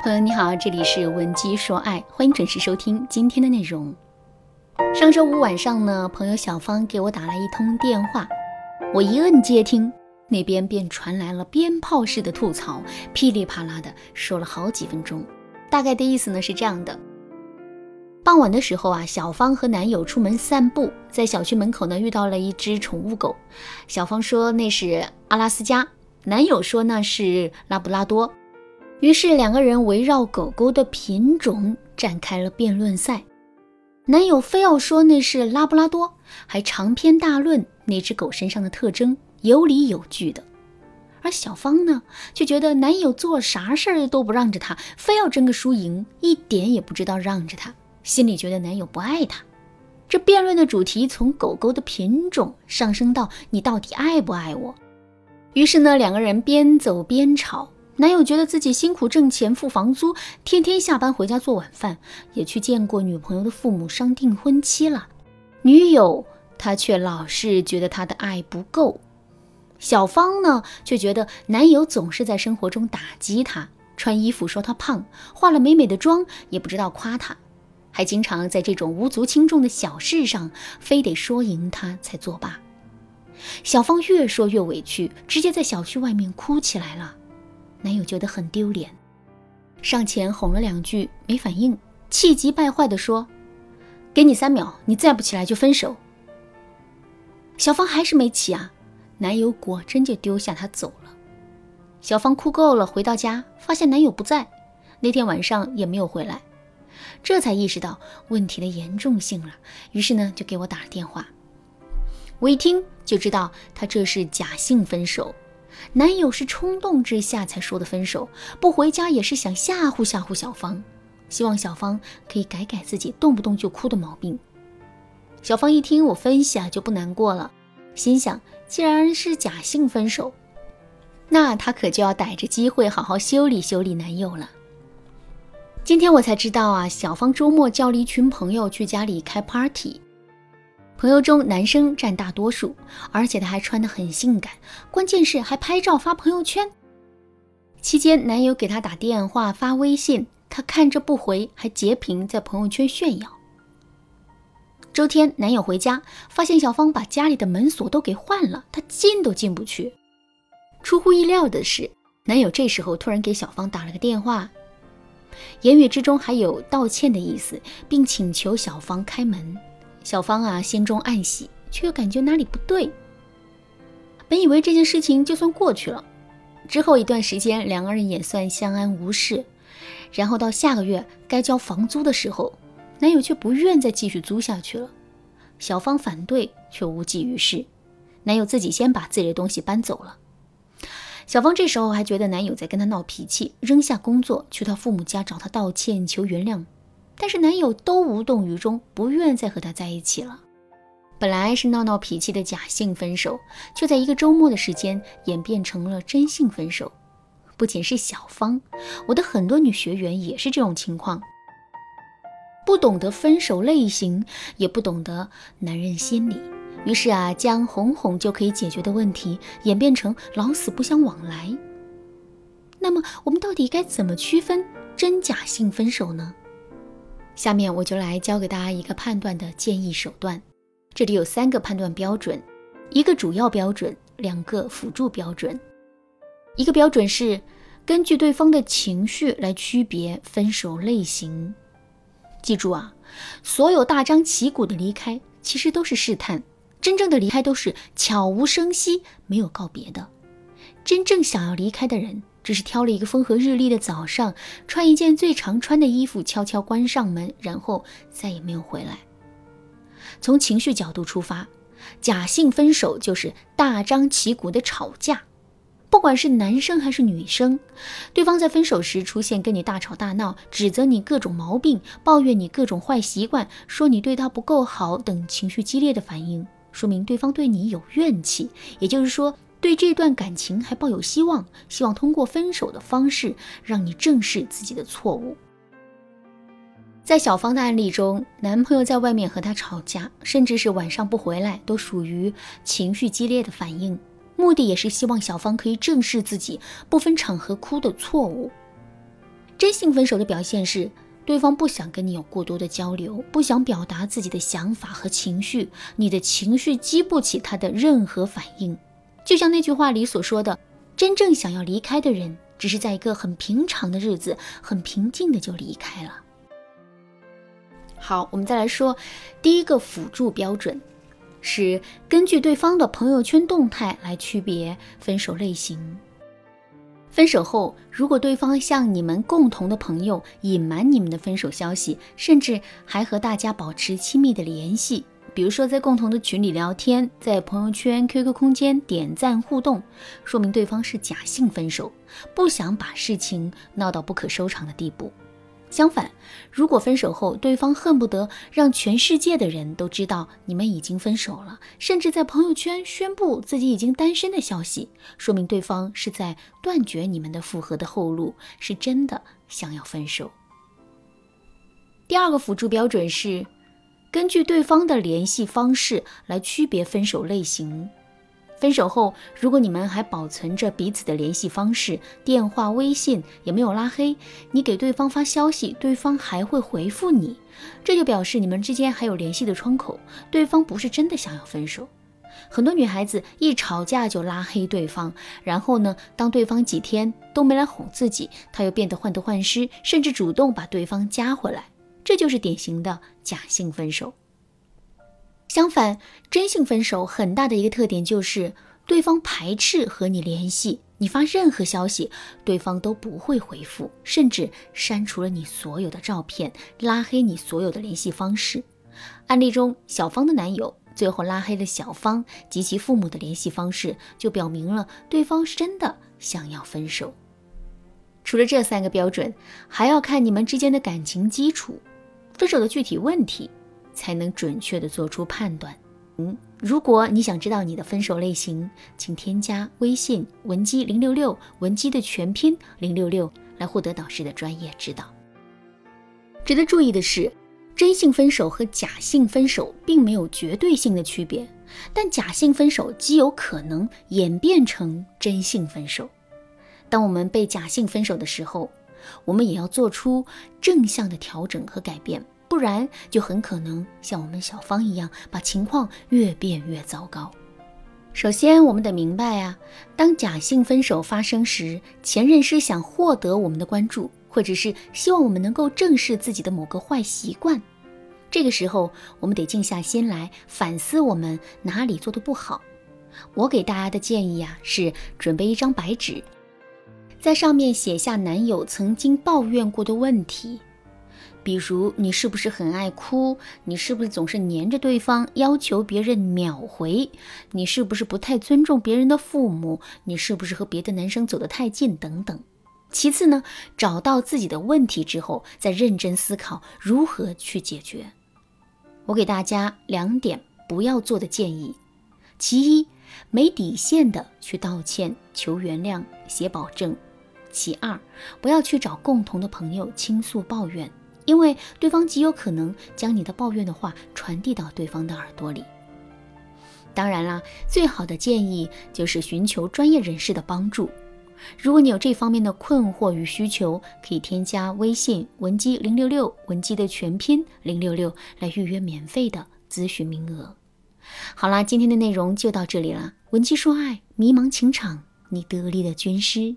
朋友你好，这里是文姬说爱，欢迎准时收听今天的内容。上周五晚上呢，朋友小芳给我打来一通电话，我一摁接听，那边便传来了鞭炮式的吐槽，噼里啪啦的说了好几分钟。大概的意思呢是这样的：傍晚的时候啊，小芳和男友出门散步，在小区门口呢遇到了一只宠物狗，小芳说那是阿拉斯加，男友说那是拉布拉多。于是两个人围绕狗狗的品种展开了辩论赛，男友非要说那是拉布拉多，还长篇大论那只狗身上的特征，有理有据的。而小芳呢，却觉得男友做啥事儿都不让着她，非要争个输赢，一点也不知道让着她，心里觉得男友不爱她。这辩论的主题从狗狗的品种上升到你到底爱不爱我。于是呢，两个人边走边吵。男友觉得自己辛苦挣钱付房租，天天下班回家做晚饭，也去见过女朋友的父母商定婚期了。女友她却老是觉得他的爱不够。小芳呢，却觉得男友总是在生活中打击她，穿衣服说她胖，化了美美的妆也不知道夸她，还经常在这种无足轻重的小事上非得说赢他才作罢。小芳越说越委屈，直接在小区外面哭起来了。男友觉得很丢脸，上前哄了两句，没反应，气急败坏地说：“给你三秒，你再不起来就分手。”小芳还是没起啊，男友果真就丢下她走了。小芳哭够了，回到家发现男友不在，那天晚上也没有回来，这才意识到问题的严重性了。于是呢，就给我打了电话。我一听就知道他这是假性分手。男友是冲动之下才说的分手，不回家也是想吓唬吓唬小芳，希望小芳可以改改自己动不动就哭的毛病。小芳一听我分析啊，就不难过了，心想既然是假性分手，那她可就要逮着机会好好修理修理男友了。今天我才知道啊，小芳周末叫了一群朋友去家里开 party。朋友中男生占大多数，而且他还穿得很性感，关键是还拍照发朋友圈。期间，男友给她打电话发微信，她看着不回，还截屏在朋友圈炫耀。周天，男友回家发现小芳把家里的门锁都给换了，他进都进不去。出乎意料的是，男友这时候突然给小芳打了个电话，言语之中还有道歉的意思，并请求小芳开门。小芳啊，心中暗喜，却又感觉哪里不对。本以为这件事情就算过去了，之后一段时间，两个人也算相安无事。然后到下个月该交房租的时候，男友却不愿再继续租下去了。小芳反对，却无济于事。男友自己先把自己的东西搬走了。小芳这时候还觉得男友在跟她闹脾气，扔下工作去她父母家找她道歉求原谅。但是男友都无动于衷，不愿再和她在一起了。本来是闹闹脾气的假性分手，却在一个周末的时间演变成了真性分手。不仅是小芳，我的很多女学员也是这种情况，不懂得分手类型，也不懂得男人心理，于是啊，将哄哄就可以解决的问题演变成老死不相往来。那么，我们到底该怎么区分真假性分手呢？下面我就来教给大家一个判断的建议手段。这里有三个判断标准，一个主要标准，两个辅助标准。一个标准是根据对方的情绪来区别分手类型。记住啊，所有大张旗鼓的离开其实都是试探，真正的离开都是悄无声息，没有告别的。真正想要离开的人。只是挑了一个风和日丽的早上，穿一件最常穿的衣服，悄悄关上门，然后再也没有回来。从情绪角度出发，假性分手就是大张旗鼓的吵架。不管是男生还是女生，对方在分手时出现跟你大吵大闹，指责你各种毛病，抱怨你各种坏习惯，说你对他不够好等情绪激烈的反应，说明对方对你有怨气。也就是说。对这段感情还抱有希望，希望通过分手的方式让你正视自己的错误。在小芳的案例中，男朋友在外面和她吵架，甚至是晚上不回来，都属于情绪激烈的反应，目的也是希望小芳可以正视自己不分场合哭的错误。真性分手的表现是，对方不想跟你有过多的交流，不想表达自己的想法和情绪，你的情绪激不起他的任何反应。就像那句话里所说的，真正想要离开的人，只是在一个很平常的日子，很平静的就离开了。好，我们再来说第一个辅助标准，是根据对方的朋友圈动态来区别分手类型。分手后，如果对方向你们共同的朋友隐瞒你们的分手消息，甚至还和大家保持亲密的联系，比如说在共同的群里聊天，在朋友圈、QQ 空间点赞互动，说明对方是假性分手，不想把事情闹到不可收场的地步。相反，如果分手后对方恨不得让全世界的人都知道你们已经分手了，甚至在朋友圈宣布自己已经单身的消息，说明对方是在断绝你们的复合的后路，是真的想要分手。第二个辅助标准是根据对方的联系方式来区别分手类型。分手后，如果你们还保存着彼此的联系方式，电话、微信也没有拉黑，你给对方发消息，对方还会回复你，这就表示你们之间还有联系的窗口，对方不是真的想要分手。很多女孩子一吵架就拉黑对方，然后呢，当对方几天都没来哄自己，她又变得患得患失，甚至主动把对方加回来，这就是典型的假性分手。相反，真性分手很大的一个特点就是对方排斥和你联系，你发任何消息，对方都不会回复，甚至删除了你所有的照片，拉黑你所有的联系方式。案例中，小芳的男友最后拉黑了小芳及其父母的联系方式，就表明了对方是真的想要分手。除了这三个标准，还要看你们之间的感情基础，分手的具体问题。才能准确的做出判断。嗯，如果你想知道你的分手类型，请添加微信文姬零六六，文姬的全拼零六六，来获得导师的专业指导。值得注意的是，真性分手和假性分手并没有绝对性的区别，但假性分手极有可能演变成真性分手。当我们被假性分手的时候，我们也要做出正向的调整和改变。不然就很可能像我们小芳一样，把情况越变越糟糕。首先，我们得明白啊，当假性分手发生时，前任是想获得我们的关注，或者是希望我们能够正视自己的某个坏习惯。这个时候，我们得静下心来反思我们哪里做的不好。我给大家的建议啊，是准备一张白纸，在上面写下男友曾经抱怨过的问题。比如你是不是很爱哭？你是不是总是黏着对方，要求别人秒回？你是不是不太尊重别人的父母？你是不是和别的男生走得太近？等等。其次呢，找到自己的问题之后，再认真思考如何去解决。我给大家两点不要做的建议：其一，没底线的去道歉、求原谅、写保证；其二，不要去找共同的朋友倾诉抱怨。因为对方极有可能将你的抱怨的话传递到对方的耳朵里。当然啦，最好的建议就是寻求专业人士的帮助。如果你有这方面的困惑与需求，可以添加微信文姬零六六，文姬的全拼零六六来预约免费的咨询名额。好啦，今天的内容就到这里了。文姬说爱，迷茫情场，你得力的军师。